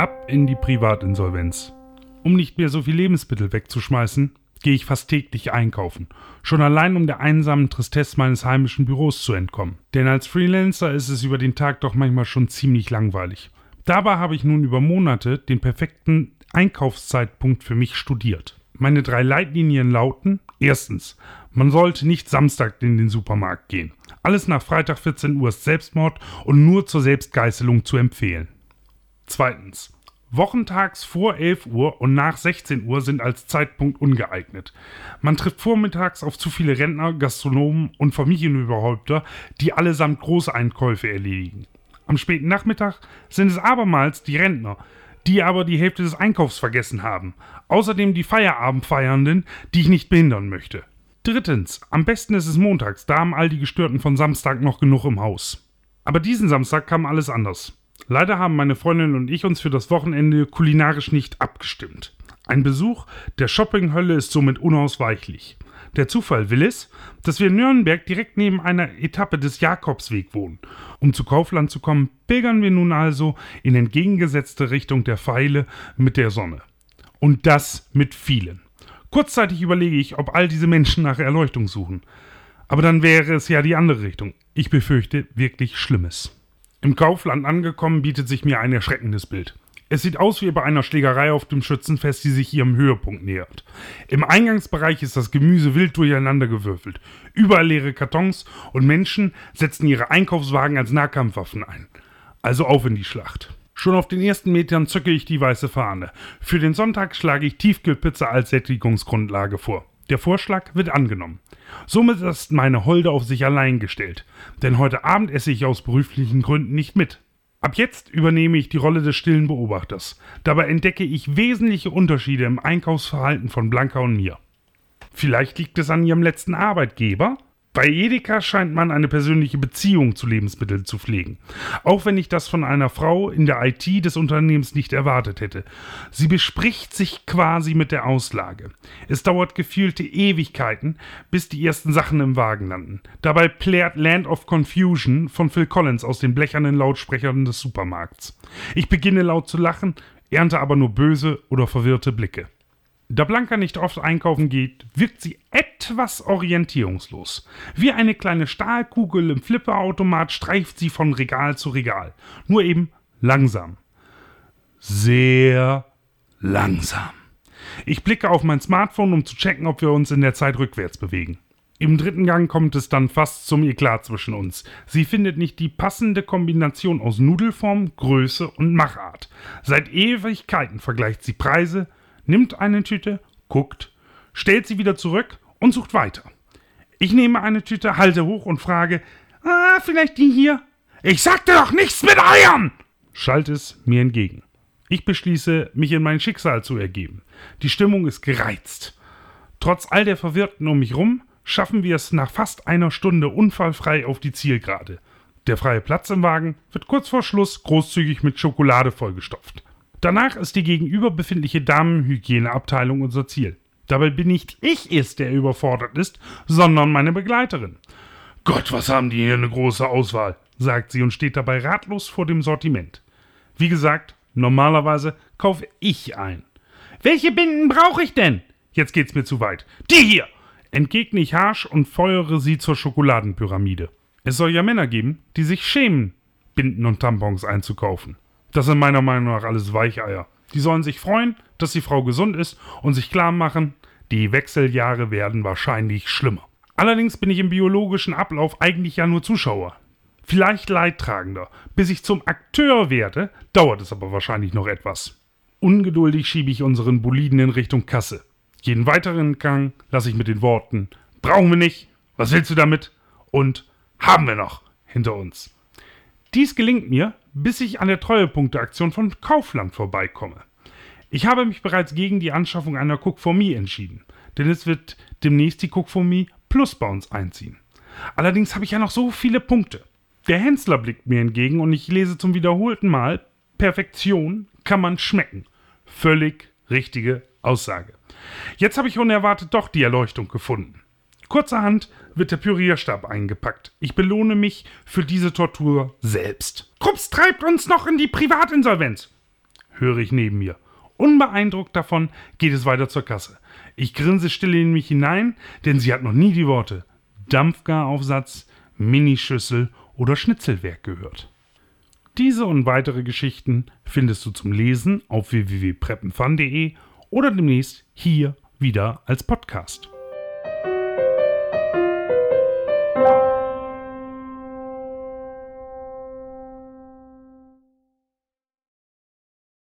Ab in die Privatinsolvenz. Um nicht mehr so viel Lebensmittel wegzuschmeißen, gehe ich fast täglich einkaufen. Schon allein um der einsamen Tristesse meines heimischen Büros zu entkommen. Denn als Freelancer ist es über den Tag doch manchmal schon ziemlich langweilig. Dabei habe ich nun über Monate den perfekten Einkaufszeitpunkt für mich studiert. Meine drei Leitlinien lauten: Erstens, man sollte nicht Samstag in den Supermarkt gehen. Alles nach Freitag 14 Uhr ist Selbstmord und nur zur Selbstgeißelung zu empfehlen. Zweitens, Wochentags vor 11 Uhr und nach 16 Uhr sind als Zeitpunkt ungeeignet. Man trifft vormittags auf zu viele Rentner, Gastronomen und Familienüberhäupter, die allesamt Großeinkäufe erledigen. Am späten Nachmittag sind es abermals die Rentner, die aber die Hälfte des Einkaufs vergessen haben. Außerdem die Feierabendfeiernden, die ich nicht behindern möchte. Drittens, am besten ist es montags, da haben all die Gestörten von Samstag noch genug im Haus. Aber diesen Samstag kam alles anders. Leider haben meine Freundin und ich uns für das Wochenende kulinarisch nicht abgestimmt. Ein Besuch der Shoppinghölle ist somit unausweichlich. Der Zufall will es, dass wir in Nürnberg direkt neben einer Etappe des Jakobsweg wohnen. Um zu Kaufland zu kommen, pilgern wir nun also in entgegengesetzte Richtung der Pfeile mit der Sonne. Und das mit vielen. Kurzzeitig überlege ich, ob all diese Menschen nach Erleuchtung suchen. Aber dann wäre es ja die andere Richtung. Ich befürchte wirklich Schlimmes. Im Kaufland angekommen bietet sich mir ein erschreckendes Bild. Es sieht aus wie bei einer Schlägerei auf dem Schützenfest, die sich ihrem Höhepunkt nähert. Im Eingangsbereich ist das Gemüse wild durcheinandergewürfelt. Überall leere Kartons und Menschen setzen ihre Einkaufswagen als Nahkampfwaffen ein. Also auf in die Schlacht. Schon auf den ersten Metern zücke ich die weiße Fahne. Für den Sonntag schlage ich Tiefkühlpizza als Sättigungsgrundlage vor. Der Vorschlag wird angenommen. Somit ist meine Holde auf sich allein gestellt. Denn heute Abend esse ich aus beruflichen Gründen nicht mit. Ab jetzt übernehme ich die Rolle des stillen Beobachters. Dabei entdecke ich wesentliche Unterschiede im Einkaufsverhalten von Blanca und mir. Vielleicht liegt es an ihrem letzten Arbeitgeber? Bei Edeka scheint man eine persönliche Beziehung zu Lebensmitteln zu pflegen. Auch wenn ich das von einer Frau in der IT des Unternehmens nicht erwartet hätte. Sie bespricht sich quasi mit der Auslage. Es dauert gefühlte Ewigkeiten, bis die ersten Sachen im Wagen landen. Dabei plärt Land of Confusion von Phil Collins aus den blechernen Lautsprechern des Supermarkts. Ich beginne laut zu lachen, ernte aber nur böse oder verwirrte Blicke. Da Blanca nicht oft einkaufen geht, wirkt sie etwas orientierungslos. Wie eine kleine Stahlkugel im Flipperautomat streift sie von Regal zu Regal. Nur eben langsam. Sehr langsam. Ich blicke auf mein Smartphone, um zu checken, ob wir uns in der Zeit rückwärts bewegen. Im dritten Gang kommt es dann fast zum Eklat zwischen uns. Sie findet nicht die passende Kombination aus Nudelform, Größe und Machart. Seit Ewigkeiten vergleicht sie Preise, nimmt eine Tüte, guckt, stellt sie wieder zurück und sucht weiter. Ich nehme eine Tüte, halte hoch und frage, ah, vielleicht die hier? Ich sagte doch nichts mit Eiern! schallt es mir entgegen. Ich beschließe, mich in mein Schicksal zu ergeben. Die Stimmung ist gereizt. Trotz all der Verwirrten um mich rum schaffen wir es nach fast einer Stunde unfallfrei auf die Zielgerade. Der freie Platz im Wagen wird kurz vor Schluss großzügig mit Schokolade vollgestopft. Danach ist die gegenüber befindliche Damenhygieneabteilung unser Ziel. Dabei bin nicht ich es, der überfordert ist, sondern meine Begleiterin. Gott, was haben die hier eine große Auswahl, sagt sie und steht dabei ratlos vor dem Sortiment. Wie gesagt, normalerweise kaufe ich ein. Welche Binden brauche ich denn? Jetzt geht's mir zu weit. Die hier! Entgegne ich harsch und feuere sie zur Schokoladenpyramide. Es soll ja Männer geben, die sich schämen, Binden und Tampons einzukaufen. Das sind meiner Meinung nach alles Weicheier. Die sollen sich freuen, dass die Frau gesund ist und sich klar machen, die Wechseljahre werden wahrscheinlich schlimmer. Allerdings bin ich im biologischen Ablauf eigentlich ja nur Zuschauer. Vielleicht Leidtragender. Bis ich zum Akteur werde, dauert es aber wahrscheinlich noch etwas. Ungeduldig schiebe ich unseren Boliden in Richtung Kasse. Jeden weiteren Gang lasse ich mit den Worten Brauchen wir nicht, was willst du damit? und Haben wir noch hinter uns. Dies gelingt mir, bis ich an der Treuepunkteaktion von Kaufland vorbeikomme. Ich habe mich bereits gegen die Anschaffung einer Cook for Me entschieden, denn es wird demnächst die Cook for Me Plus bei uns einziehen. Allerdings habe ich ja noch so viele Punkte. Der Hensler blickt mir entgegen und ich lese zum wiederholten Mal: Perfektion kann man schmecken. Völlig richtige Aussage. Jetzt habe ich unerwartet doch die Erleuchtung gefunden. Kurzerhand wird der Pürierstab eingepackt. Ich belohne mich für diese Tortur selbst. Krups treibt uns noch in die Privatinsolvenz. höre ich neben mir. Unbeeindruckt davon geht es weiter zur Kasse. Ich grinse still in mich hinein, denn sie hat noch nie die Worte Dampfgaraufsatz, Minischüssel oder Schnitzelwerk gehört. Diese und weitere Geschichten findest du zum Lesen auf www.preppenfun.de oder demnächst hier wieder als Podcast.